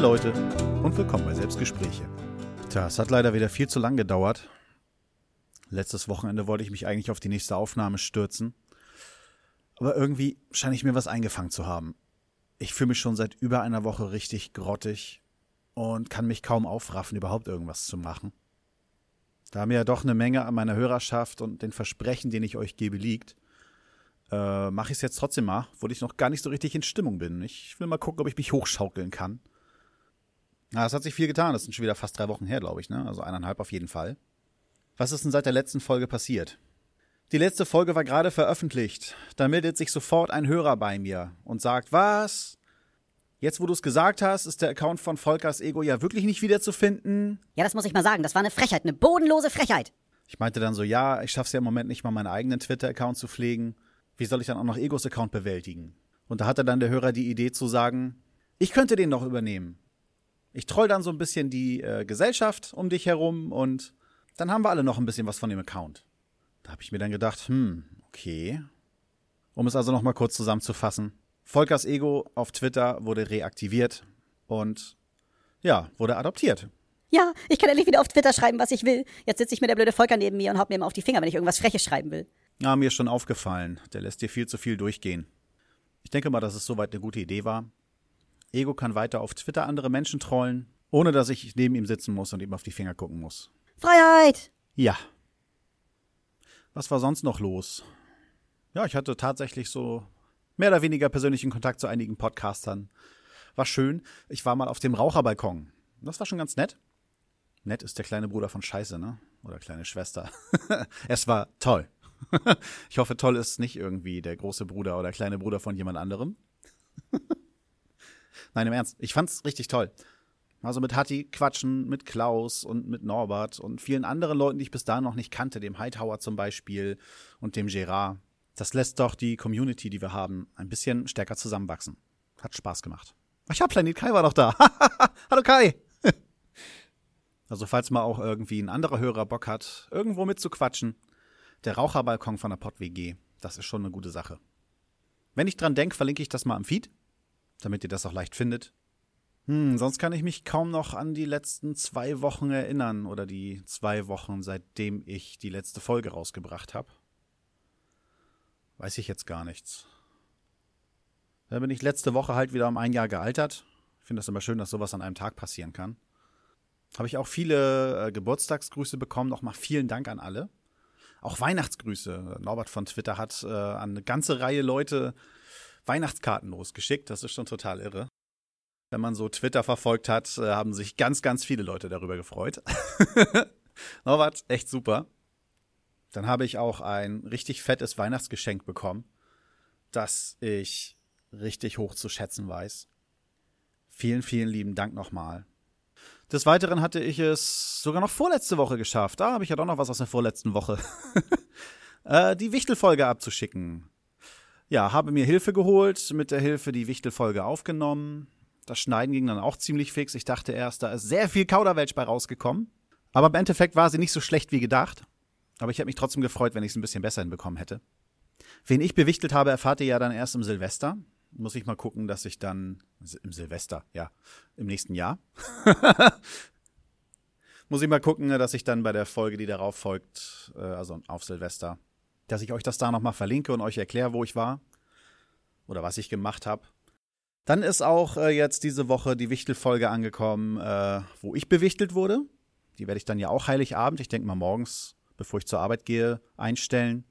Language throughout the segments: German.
Leute und willkommen bei Selbstgespräche. Tja, es hat leider wieder viel zu lang gedauert. Letztes Wochenende wollte ich mich eigentlich auf die nächste Aufnahme stürzen. Aber irgendwie scheine ich mir was eingefangen zu haben. Ich fühle mich schon seit über einer Woche richtig grottig und kann mich kaum aufraffen, überhaupt irgendwas zu machen. Da mir ja doch eine Menge an meiner Hörerschaft und den Versprechen, den ich euch gebe, liegt, äh, mache ich es jetzt trotzdem mal, obwohl ich noch gar nicht so richtig in Stimmung bin. Ich will mal gucken, ob ich mich hochschaukeln kann. Na, es hat sich viel getan. Das sind schon wieder fast drei Wochen her, glaube ich, ne? Also eineinhalb auf jeden Fall. Was ist denn seit der letzten Folge passiert? Die letzte Folge war gerade veröffentlicht. Da meldet sich sofort ein Hörer bei mir und sagt, was? Jetzt, wo du es gesagt hast, ist der Account von Volkers Ego ja wirklich nicht wiederzufinden. Ja, das muss ich mal sagen. Das war eine Frechheit, eine bodenlose Frechheit. Ich meinte dann so, ja, ich schaff's ja im Moment nicht mal, meinen eigenen Twitter-Account zu pflegen. Wie soll ich dann auch noch Egos Account bewältigen? Und da hatte dann der Hörer die Idee zu sagen, ich könnte den noch übernehmen. Ich troll dann so ein bisschen die äh, Gesellschaft um dich herum und dann haben wir alle noch ein bisschen was von dem Account. Da habe ich mir dann gedacht, hm, okay. Um es also noch mal kurz zusammenzufassen. Volkers Ego auf Twitter wurde reaktiviert und ja, wurde adoptiert. Ja, ich kann endlich wieder auf Twitter schreiben, was ich will. Jetzt sitze ich mit der blöde Volker neben mir und haut mir immer auf die Finger, wenn ich irgendwas Freches schreiben will. Ja, mir ist schon aufgefallen. Der lässt dir viel zu viel durchgehen. Ich denke mal, dass es soweit eine gute Idee war. Ego kann weiter auf Twitter andere Menschen trollen, ohne dass ich neben ihm sitzen muss und ihm auf die Finger gucken muss. Freiheit! Ja. Was war sonst noch los? Ja, ich hatte tatsächlich so mehr oder weniger persönlichen Kontakt zu einigen Podcastern. War schön. Ich war mal auf dem Raucherbalkon. Das war schon ganz nett. Nett ist der kleine Bruder von Scheiße, ne? Oder kleine Schwester. es war toll. ich hoffe, toll ist nicht irgendwie der große Bruder oder kleine Bruder von jemand anderem. Nein, im Ernst. Ich fand's richtig toll. Also mit Hatti quatschen, mit Klaus und mit Norbert und vielen anderen Leuten, die ich bis dahin noch nicht kannte, dem Hightower zum Beispiel und dem Gerard. Das lässt doch die Community, die wir haben, ein bisschen stärker zusammenwachsen. Hat Spaß gemacht. Ach ja, Planet Kai war doch da. Hallo Kai. also falls mal auch irgendwie ein anderer Hörer Bock hat, irgendwo mitzuquatschen, der Raucherbalkon von der Pott-WG, das ist schon eine gute Sache. Wenn ich dran denke, verlinke ich das mal am Feed, damit ihr das auch leicht findet. Hm, sonst kann ich mich kaum noch an die letzten zwei Wochen erinnern oder die zwei Wochen, seitdem ich die letzte Folge rausgebracht habe. Weiß ich jetzt gar nichts. Da bin ich letzte Woche halt wieder um ein Jahr gealtert. Ich finde das immer schön, dass sowas an einem Tag passieren kann. Habe ich auch viele äh, Geburtstagsgrüße bekommen. Nochmal vielen Dank an alle. Auch Weihnachtsgrüße. Norbert von Twitter hat äh, an eine ganze Reihe Leute Weihnachtskarten losgeschickt. Das ist schon total irre. Wenn man so Twitter verfolgt hat, äh, haben sich ganz, ganz viele Leute darüber gefreut. Norbert, echt super. Dann habe ich auch ein richtig fettes Weihnachtsgeschenk bekommen, das ich richtig hoch zu schätzen weiß. Vielen, vielen lieben Dank nochmal. Des Weiteren hatte ich es sogar noch vorletzte Woche geschafft. Da habe ich ja doch noch was aus der vorletzten Woche. äh, die Wichtelfolge abzuschicken. Ja, habe mir Hilfe geholt, mit der Hilfe die Wichtelfolge aufgenommen. Das Schneiden ging dann auch ziemlich fix. Ich dachte erst, da ist sehr viel Kauderwelsch bei rausgekommen. Aber im Endeffekt war sie nicht so schlecht wie gedacht. Aber ich hätte mich trotzdem gefreut, wenn ich es ein bisschen besser hinbekommen hätte. Wen ich bewichtelt habe, erfahrt ihr ja dann erst im Silvester muss ich mal gucken, dass ich dann im Silvester, ja, im nächsten Jahr. muss ich mal gucken, dass ich dann bei der Folge, die darauf folgt, äh, also auf Silvester, dass ich euch das da nochmal verlinke und euch erkläre, wo ich war oder was ich gemacht habe. Dann ist auch äh, jetzt diese Woche die Wichtelfolge angekommen, äh, wo ich bewichtelt wurde. Die werde ich dann ja auch Heiligabend, ich denke mal morgens, bevor ich zur Arbeit gehe, einstellen.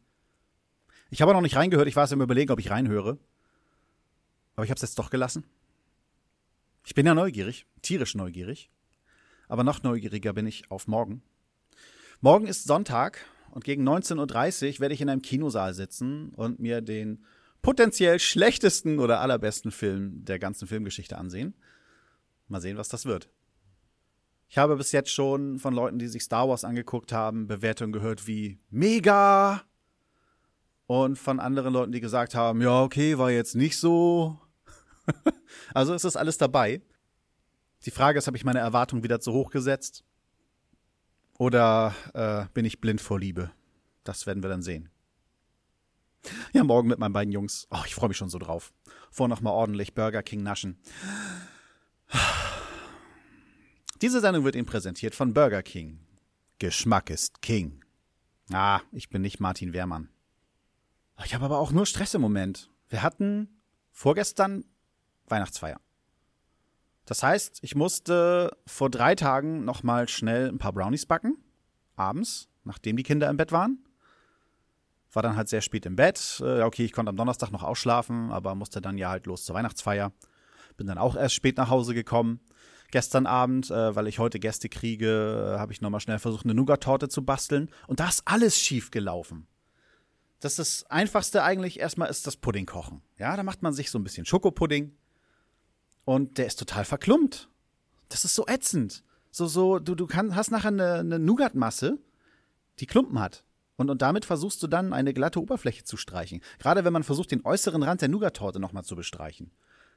Ich habe noch nicht reingehört, ich war es im Überlegen, ob ich reinhöre. Aber ich habe es jetzt doch gelassen. Ich bin ja neugierig, tierisch neugierig. Aber noch neugieriger bin ich auf morgen. Morgen ist Sonntag und gegen 19.30 Uhr werde ich in einem Kinosaal sitzen und mir den potenziell schlechtesten oder allerbesten Film der ganzen Filmgeschichte ansehen. Mal sehen, was das wird. Ich habe bis jetzt schon von Leuten, die sich Star Wars angeguckt haben, Bewertungen gehört wie mega. Und von anderen Leuten, die gesagt haben, ja, okay, war jetzt nicht so. also ist das alles dabei. Die Frage ist, habe ich meine Erwartungen wieder zu hoch gesetzt? Oder äh, bin ich blind vor Liebe? Das werden wir dann sehen. Ja, morgen mit meinen beiden Jungs. Oh, ich freue mich schon so drauf. Vor noch mal ordentlich Burger King naschen. Diese Sendung wird Ihnen präsentiert von Burger King. Geschmack ist King. Ah, ich bin nicht Martin Wehrmann. Ich habe aber auch nur Stress im Moment. Wir hatten vorgestern Weihnachtsfeier. Das heißt, ich musste vor drei Tagen noch mal schnell ein paar Brownies backen, abends, nachdem die Kinder im Bett waren. War dann halt sehr spät im Bett. Äh, okay, ich konnte am Donnerstag noch ausschlafen, aber musste dann ja halt los zur Weihnachtsfeier. Bin dann auch erst spät nach Hause gekommen. Gestern Abend, äh, weil ich heute Gäste kriege, äh, habe ich nochmal schnell versucht, eine Nougat-Torte zu basteln. Und da ist alles schief gelaufen. Das ist das Einfachste eigentlich erstmal ist das Pudding kochen. Ja, da macht man sich so ein bisschen Schokopudding. Und der ist total verklumpt. Das ist so ätzend. So, so, du, du kann, hast nachher eine, eine Nougat-Masse, die Klumpen hat. Und, und damit versuchst du dann eine glatte Oberfläche zu streichen. Gerade wenn man versucht, den äußeren Rand der Nougat-Torte nochmal zu bestreichen.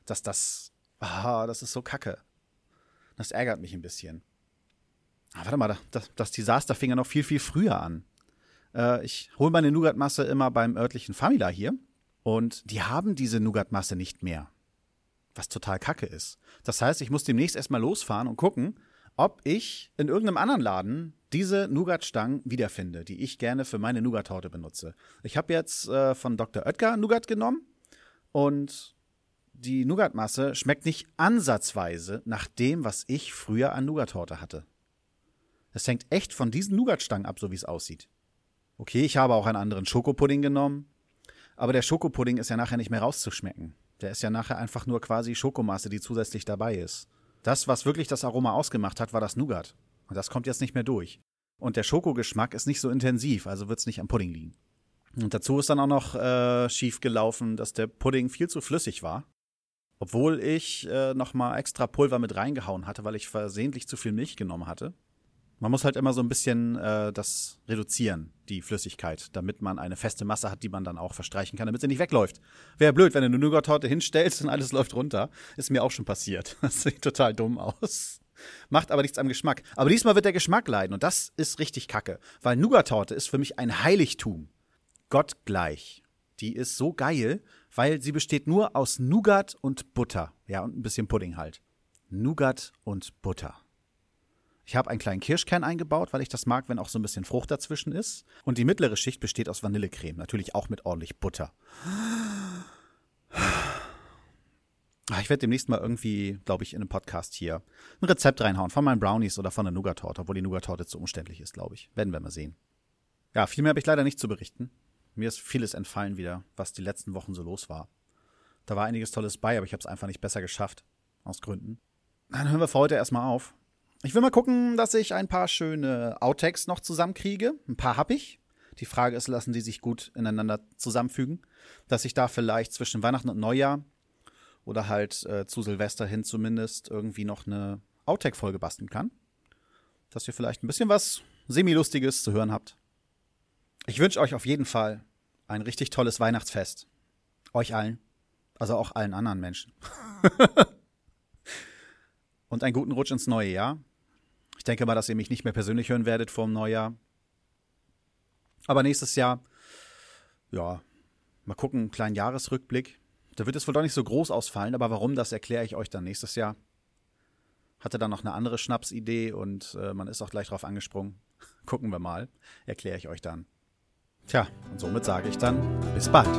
Dass das, ah, das ist so kacke. Das ärgert mich ein bisschen. Ah, warte mal, das, das Desaster fing ja noch viel, viel früher an. Äh, ich hole meine Nougat-Masse immer beim örtlichen Famila hier. Und die haben diese Nougat-Masse nicht mehr. Was total kacke ist. Das heißt, ich muss demnächst erstmal losfahren und gucken, ob ich in irgendeinem anderen Laden diese Nougat-Stangen wiederfinde, die ich gerne für meine Nougat-Torte benutze. Ich habe jetzt äh, von Dr. Oetker Nougat genommen und die Nougat-Masse schmeckt nicht ansatzweise nach dem, was ich früher an Nougat-Torte hatte. Es hängt echt von diesen Nougat-Stangen ab, so wie es aussieht. Okay, ich habe auch einen anderen Schokopudding genommen, aber der Schokopudding ist ja nachher nicht mehr rauszuschmecken. Der ist ja nachher einfach nur quasi Schokomasse, die zusätzlich dabei ist. Das, was wirklich das Aroma ausgemacht hat, war das Nougat. Und das kommt jetzt nicht mehr durch. Und der Schokogeschmack ist nicht so intensiv, also wird es nicht am Pudding liegen. Und dazu ist dann auch noch äh, schief gelaufen, dass der Pudding viel zu flüssig war. Obwohl ich äh, nochmal extra Pulver mit reingehauen hatte, weil ich versehentlich zu viel Milch genommen hatte. Man muss halt immer so ein bisschen äh, das reduzieren, die Flüssigkeit, damit man eine feste Masse hat, die man dann auch verstreichen kann, damit sie nicht wegläuft. Wäre blöd, wenn du eine Nougat-Torte hinstellst und alles läuft runter. Ist mir auch schon passiert. Das sieht total dumm aus. Macht aber nichts am Geschmack. Aber diesmal wird der Geschmack leiden und das ist richtig kacke. Weil Nougat-Torte ist für mich ein Heiligtum. Gott gleich. Die ist so geil, weil sie besteht nur aus Nougat und Butter. Ja, und ein bisschen Pudding halt. Nougat und Butter. Ich habe einen kleinen Kirschkern eingebaut, weil ich das mag, wenn auch so ein bisschen Frucht dazwischen ist. Und die mittlere Schicht besteht aus Vanillecreme, natürlich auch mit ordentlich Butter. Ah, ich werde demnächst mal irgendwie, glaube ich, in einem Podcast hier ein Rezept reinhauen von meinen Brownies oder von der Nougat-Torte, obwohl die Nougat-Torte zu umständlich ist, glaube ich. Werden wir mal sehen. Ja, viel mehr habe ich leider nicht zu berichten. Mir ist vieles entfallen wieder, was die letzten Wochen so los war. Da war einiges Tolles bei, aber ich habe es einfach nicht besser geschafft. Aus Gründen. Dann hören wir für heute erstmal auf. Ich will mal gucken, dass ich ein paar schöne Outtakes noch zusammenkriege. Ein paar habe ich. Die Frage ist, lassen die sich gut ineinander zusammenfügen? Dass ich da vielleicht zwischen Weihnachten und Neujahr oder halt äh, zu Silvester hin zumindest irgendwie noch eine Outtake-Folge basteln kann. Dass ihr vielleicht ein bisschen was Semi-Lustiges zu hören habt. Ich wünsche euch auf jeden Fall ein richtig tolles Weihnachtsfest. Euch allen. Also auch allen anderen Menschen. und einen guten Rutsch ins neue Jahr. Ich denke mal, dass ihr mich nicht mehr persönlich hören werdet vor dem Neujahr. Aber nächstes Jahr, ja, mal gucken, einen kleinen Jahresrückblick. Da wird es wohl doch nicht so groß ausfallen, aber warum, das erkläre ich euch dann nächstes Jahr. Hatte dann noch eine andere Schnapsidee und äh, man ist auch gleich drauf angesprungen. Gucken wir mal. Erkläre ich euch dann. Tja, und somit sage ich dann bis bald.